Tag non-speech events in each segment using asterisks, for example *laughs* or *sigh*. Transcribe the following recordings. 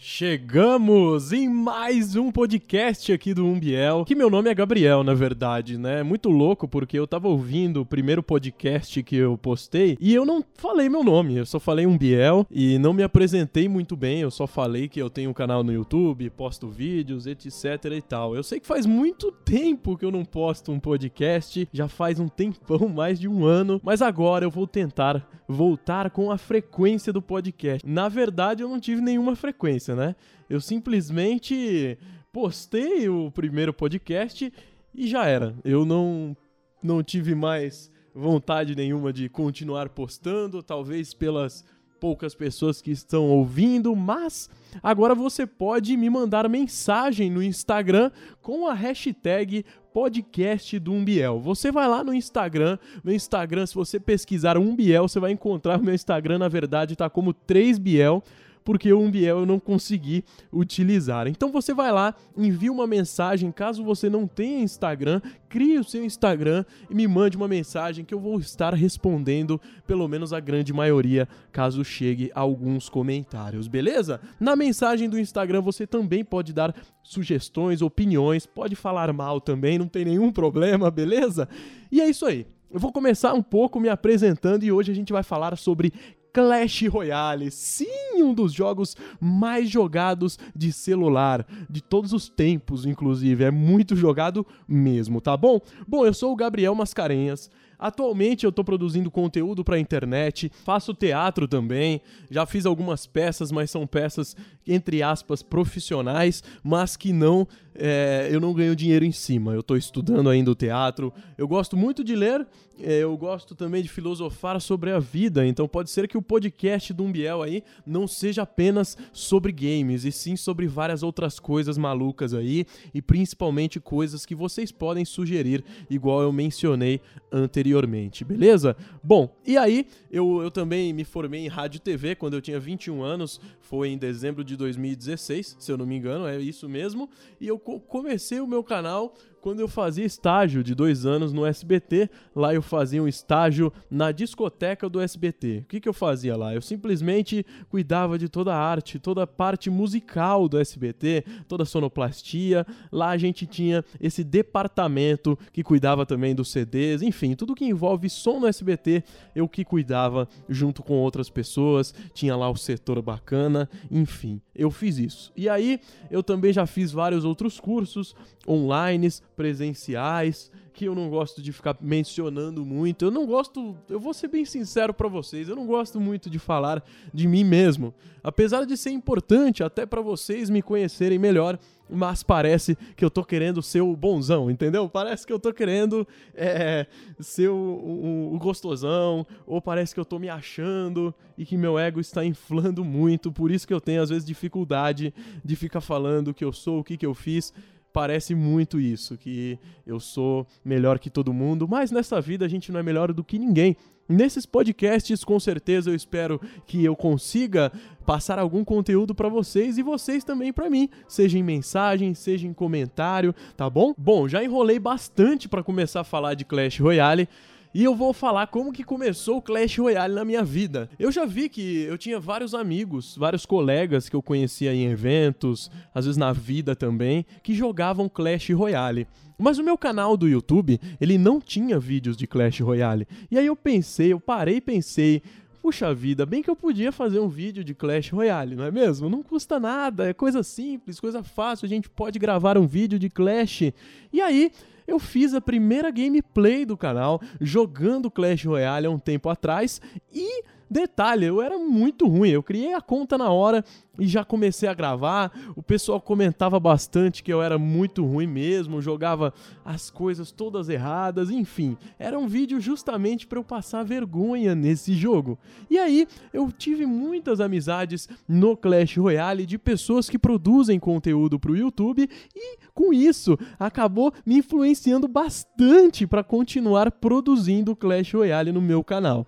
Chegamos em mais um podcast aqui do Umbiel, que meu nome é Gabriel, na verdade, né? Muito louco porque eu tava ouvindo o primeiro podcast que eu postei e eu não falei meu nome, eu só falei Umbiel e não me apresentei muito bem, eu só falei que eu tenho um canal no YouTube, posto vídeos, etc e tal. Eu sei que faz muito tempo que eu não posto um podcast, já faz um tempão, *laughs* mais de um ano, mas agora eu vou tentar voltar com a frequência do podcast. Na verdade, eu não tive nenhuma frequência né? Eu simplesmente postei o primeiro podcast e já era. Eu não, não tive mais vontade nenhuma de continuar postando, talvez pelas poucas pessoas que estão ouvindo, mas agora você pode me mandar mensagem no Instagram com a hashtag podcast do Umbiel. Você vai lá no Instagram, no Instagram, se você pesquisar Umbiel, você vai encontrar meu Instagram, na verdade, tá como 3biel porque o Umbiel eu não consegui utilizar. Então você vai lá, envia uma mensagem, caso você não tenha Instagram, crie o seu Instagram e me mande uma mensagem que eu vou estar respondendo, pelo menos a grande maioria, caso chegue alguns comentários, beleza? Na mensagem do Instagram você também pode dar sugestões, opiniões, pode falar mal também, não tem nenhum problema, beleza? E é isso aí. Eu vou começar um pouco me apresentando e hoje a gente vai falar sobre Clash Royale. Sim, um dos jogos mais jogados de celular, de todos os tempos, inclusive. É muito jogado mesmo, tá bom? Bom, eu sou o Gabriel Mascarenhas. Atualmente eu estou produzindo conteúdo para a internet, faço teatro também, já fiz algumas peças, mas são peças entre aspas profissionais, mas que não é, eu não ganho dinheiro em cima. Eu estou estudando ainda o teatro. Eu gosto muito de ler, é, eu gosto também de filosofar sobre a vida. Então pode ser que o podcast do Umbiel aí não seja apenas sobre games, e sim sobre várias outras coisas malucas aí, e principalmente coisas que vocês podem sugerir, igual eu mencionei anteriormente, beleza? Bom, e aí eu, eu também me formei em rádio e TV quando eu tinha 21 anos, foi em dezembro de 2016, se eu não me engano, é isso mesmo, e eu comecei o meu canal quando eu fazia estágio de dois anos no SBT. Lá eu fazia um estágio na discoteca do SBT. O que, que eu fazia lá? Eu simplesmente cuidava de toda a arte, toda a parte musical do SBT, toda a sonoplastia. Lá a gente tinha esse departamento que cuidava também dos CDs, enfim, tudo que envolve som no SBT, eu que cuidava junto com outras pessoas. Tinha lá o setor bacana, enfim, eu fiz isso. E aí eu também já fiz vários outros cursos online, presenciais, que eu não gosto de ficar mencionando muito. Eu não gosto, eu vou ser bem sincero para vocês, eu não gosto muito de falar de mim mesmo. Apesar de ser importante até para vocês me conhecerem melhor, mas parece que eu tô querendo ser o bonzão, entendeu? Parece que eu tô querendo é, ser o, o, o, gostosão, ou parece que eu tô me achando e que meu ego está inflando muito, por isso que eu tenho às vezes dificuldade de ficar falando o que eu sou, o que, que eu fiz parece muito isso, que eu sou melhor que todo mundo, mas nessa vida a gente não é melhor do que ninguém. Nesses podcasts, com certeza eu espero que eu consiga passar algum conteúdo para vocês e vocês também para mim, seja em mensagem, seja em comentário, tá bom? Bom, já enrolei bastante para começar a falar de Clash Royale e eu vou falar como que começou o Clash Royale na minha vida. Eu já vi que eu tinha vários amigos, vários colegas que eu conhecia em eventos, às vezes na vida também, que jogavam Clash Royale. Mas o meu canal do YouTube, ele não tinha vídeos de Clash Royale. E aí eu pensei, eu parei e pensei, Puxa vida, bem que eu podia fazer um vídeo de Clash Royale, não é mesmo? Não custa nada, é coisa simples, coisa fácil, a gente pode gravar um vídeo de Clash. E aí, eu fiz a primeira gameplay do canal jogando Clash Royale há um tempo atrás e Detalhe, eu era muito ruim. Eu criei a conta na hora e já comecei a gravar. O pessoal comentava bastante que eu era muito ruim mesmo, jogava as coisas todas erradas, enfim. Era um vídeo justamente para eu passar vergonha nesse jogo. E aí, eu tive muitas amizades no Clash Royale de pessoas que produzem conteúdo para o YouTube e com isso acabou me influenciando bastante para continuar produzindo Clash Royale no meu canal.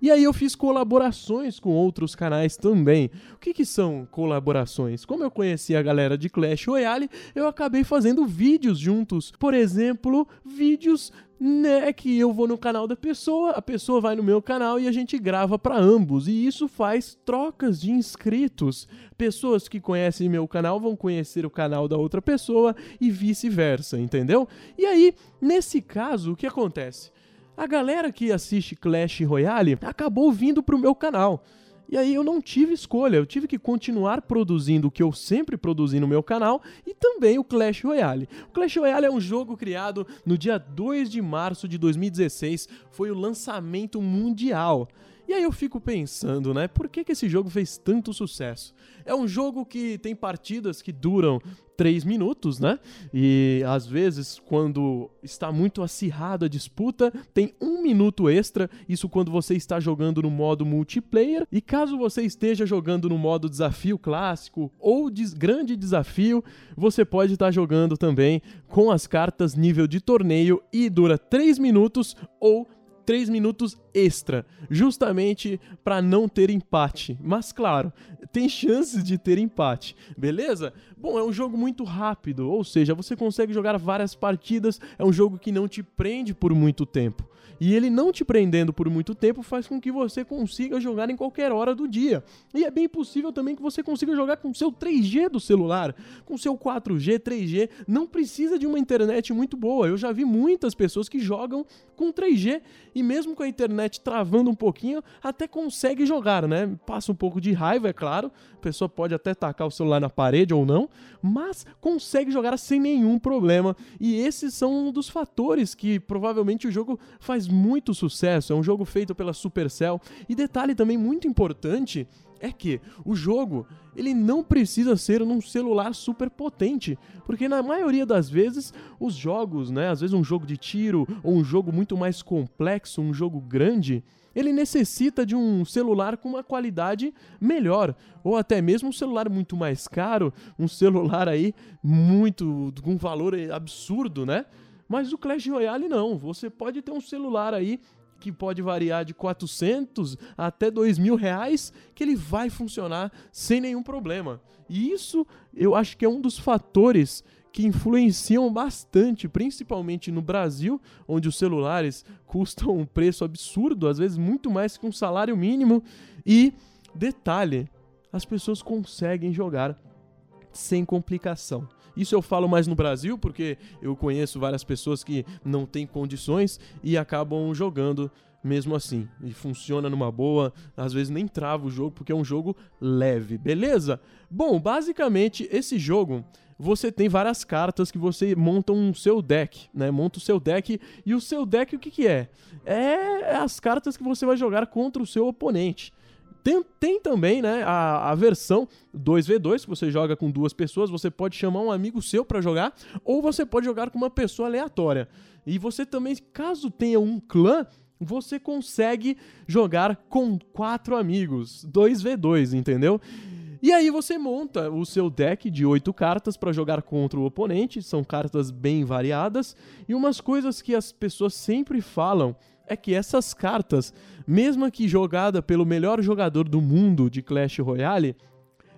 E aí eu fiz colaborações com outros canais também. O que, que são colaborações? Como eu conheci a galera de Clash Royale, eu acabei fazendo vídeos juntos. Por exemplo, vídeos né, que eu vou no canal da pessoa, a pessoa vai no meu canal e a gente grava para ambos. E isso faz trocas de inscritos. Pessoas que conhecem meu canal vão conhecer o canal da outra pessoa e vice-versa, entendeu? E aí, nesse caso, o que acontece? A galera que assiste Clash Royale acabou vindo pro meu canal. E aí eu não tive escolha, eu tive que continuar produzindo o que eu sempre produzi no meu canal e também o Clash Royale. O Clash Royale é um jogo criado no dia 2 de março de 2016, foi o lançamento mundial. E aí eu fico pensando, né, por que, que esse jogo fez tanto sucesso? É um jogo que tem partidas que duram 3 minutos, né? E às vezes, quando está muito acirrada a disputa, tem um minuto extra. Isso quando você está jogando no modo multiplayer. E caso você esteja jogando no modo desafio clássico ou des grande desafio, você pode estar jogando também com as cartas nível de torneio e dura 3 minutos ou 3 minutos extra, justamente para não ter empate. Mas claro, tem chances de ter empate, beleza? Bom, é um jogo muito rápido, ou seja, você consegue jogar várias partidas, é um jogo que não te prende por muito tempo. E ele não te prendendo por muito tempo faz com que você consiga jogar em qualquer hora do dia. E é bem possível também que você consiga jogar com seu 3G do celular, com seu 4G, 3G. Não precisa de uma internet muito boa. Eu já vi muitas pessoas que jogam com 3G e mesmo com a internet travando um pouquinho, até consegue jogar, né? Passa um pouco de raiva, é claro. A pessoa pode até tacar o celular na parede ou não, mas consegue jogar sem nenhum problema. E esses são um dos fatores que provavelmente o jogo faz muito sucesso. É um jogo feito pela Supercell. E detalhe também muito importante é que o jogo ele não precisa ser num celular super potente, porque na maioria das vezes os jogos, né, às vezes um jogo de tiro ou um jogo muito mais complexo, um jogo grande, ele necessita de um celular com uma qualidade melhor, ou até mesmo um celular muito mais caro, um celular aí muito com valor absurdo, né? Mas o Clash Royale não, você pode ter um celular aí que pode variar de 400 até 2 mil reais, que ele vai funcionar sem nenhum problema. E isso eu acho que é um dos fatores que influenciam bastante, principalmente no Brasil, onde os celulares custam um preço absurdo, às vezes muito mais que um salário mínimo. E, detalhe, as pessoas conseguem jogar sem complicação. Isso eu falo mais no Brasil, porque eu conheço várias pessoas que não têm condições e acabam jogando mesmo assim. E funciona numa boa, às vezes nem trava o jogo, porque é um jogo leve, beleza? Bom, basicamente, esse jogo você tem várias cartas que você monta um seu deck, né? Monta o seu deck e o seu deck o que que é? É as cartas que você vai jogar contra o seu oponente. Tem, tem também né, a, a versão 2v2, que você joga com duas pessoas, você pode chamar um amigo seu para jogar, ou você pode jogar com uma pessoa aleatória. E você também, caso tenha um clã, você consegue jogar com quatro amigos, 2v2, entendeu? E aí você monta o seu deck de oito cartas para jogar contra o oponente, são cartas bem variadas, e umas coisas que as pessoas sempre falam é que essas cartas, mesmo que jogada pelo melhor jogador do mundo de Clash Royale,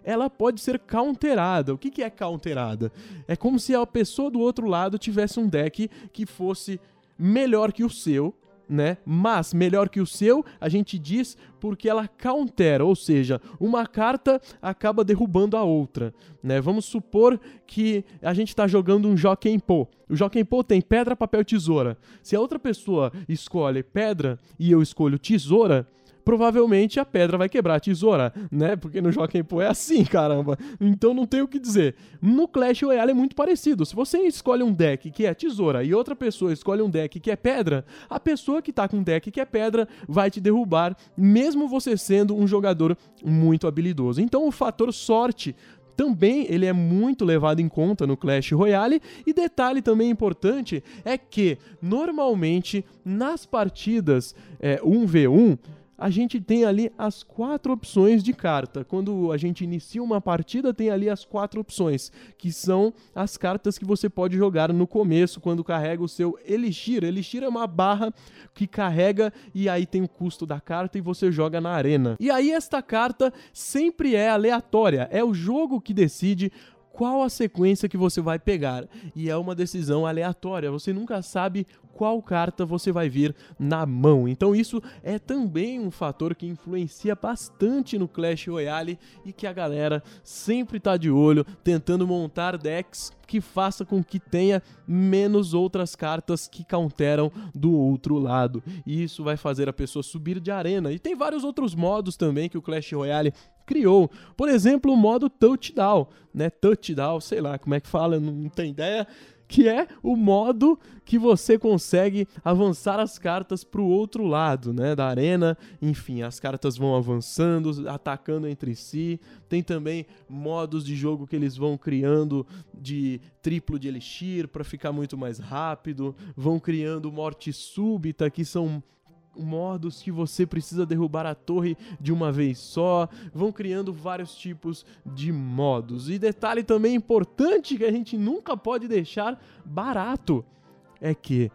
ela pode ser counterada. O que, que é counterada? É como se a pessoa do outro lado tivesse um deck que fosse melhor que o seu, né? Mas melhor que o seu, a gente diz porque ela countera, ou seja, uma carta acaba derrubando a outra, né? Vamos supor que a gente está jogando um Jockey Po. O Jockey Po tem pedra, papel, tesoura. Se a outra pessoa escolhe pedra e eu escolho tesoura, provavelmente a pedra vai quebrar a tesoura, né? Porque no Jockey Pô é assim, caramba. Então não tem o que dizer. No Clash Royale é muito parecido. Se você escolhe um deck que é tesoura e outra pessoa escolhe um deck que é pedra, a pessoa que tá com um deck que é pedra vai te derrubar, mesmo você sendo um jogador muito habilidoso. Então o fator sorte também ele é muito levado em conta no Clash Royale. E detalhe também importante é que normalmente nas partidas é, 1v1 a gente tem ali as quatro opções de carta. Quando a gente inicia uma partida, tem ali as quatro opções, que são as cartas que você pode jogar no começo, quando carrega o seu Elixir. Elixir é uma barra que carrega e aí tem o custo da carta e você joga na arena. E aí esta carta sempre é aleatória, é o jogo que decide qual a sequência que você vai pegar. E é uma decisão aleatória, você nunca sabe qual carta você vai vir na mão. Então isso é também um fator que influencia bastante no Clash Royale e que a galera sempre tá de olho tentando montar decks que faça com que tenha menos outras cartas que counteram do outro lado. E isso vai fazer a pessoa subir de arena. E tem vários outros modos também que o Clash Royale criou. Por exemplo, o modo touchdown, né? Touchdown, sei lá como é que fala, não tenho ideia que é o modo que você consegue avançar as cartas para o outro lado, né, da arena. Enfim, as cartas vão avançando, atacando entre si. Tem também modos de jogo que eles vão criando de triplo de elixir para ficar muito mais rápido. Vão criando morte súbita, que são modos que você precisa derrubar a torre de uma vez só, vão criando vários tipos de modos. E detalhe também importante que a gente nunca pode deixar barato é que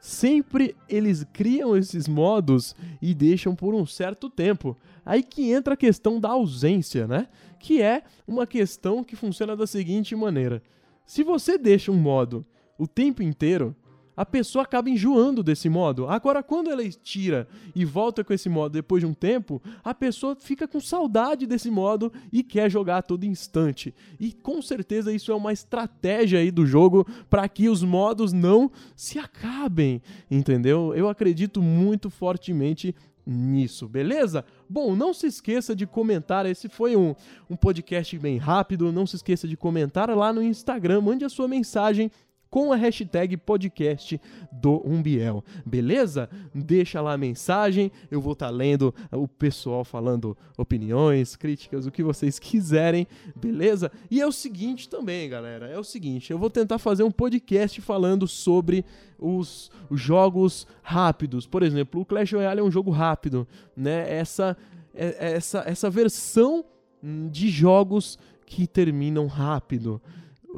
sempre eles criam esses modos e deixam por um certo tempo. Aí que entra a questão da ausência, né? Que é uma questão que funciona da seguinte maneira: se você deixa um modo o tempo inteiro, a pessoa acaba enjoando desse modo. Agora, quando ela tira e volta com esse modo depois de um tempo, a pessoa fica com saudade desse modo e quer jogar a todo instante. E com certeza isso é uma estratégia aí do jogo para que os modos não se acabem, entendeu? Eu acredito muito fortemente nisso, beleza? Bom, não se esqueça de comentar. Esse foi um, um podcast bem rápido. Não se esqueça de comentar lá no Instagram. Mande a sua mensagem com a hashtag podcast do Umbiel, beleza? Deixa lá a mensagem, eu vou estar tá lendo o pessoal falando opiniões, críticas, o que vocês quiserem, beleza? E é o seguinte também, galera, é o seguinte, eu vou tentar fazer um podcast falando sobre os, os jogos rápidos. Por exemplo, o Clash Royale é um jogo rápido, né? Essa, é, essa, essa versão de jogos que terminam rápido.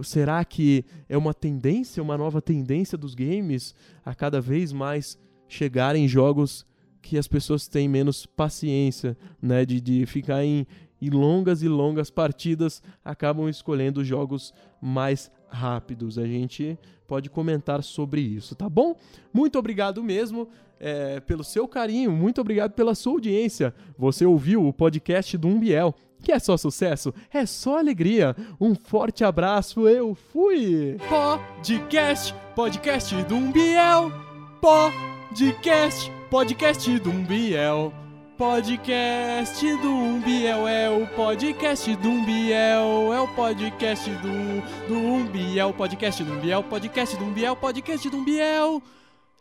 Será que é uma tendência, uma nova tendência dos games a cada vez mais chegarem jogos que as pessoas têm menos paciência, né? De, de ficar em, em longas e longas partidas, acabam escolhendo jogos mais rápidos. A gente pode comentar sobre isso, tá bom? Muito obrigado mesmo é, pelo seu carinho, muito obrigado pela sua audiência. Você ouviu o podcast do Umbiel. Que é só sucesso? É só alegria. Um forte abraço, eu fui! Podcast, podcast do Umbiel. Podcast, podcast do Umbiel. Podcast do Umbiel é o podcast do Umbiel, é o podcast do, do Umbiel, podcast do Umbiel, podcast do Umbiel, podcast do Umbiel.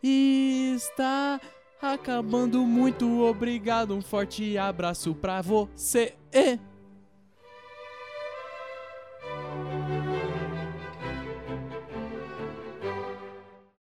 Está acabando muito, obrigado, um forte abraço pra você.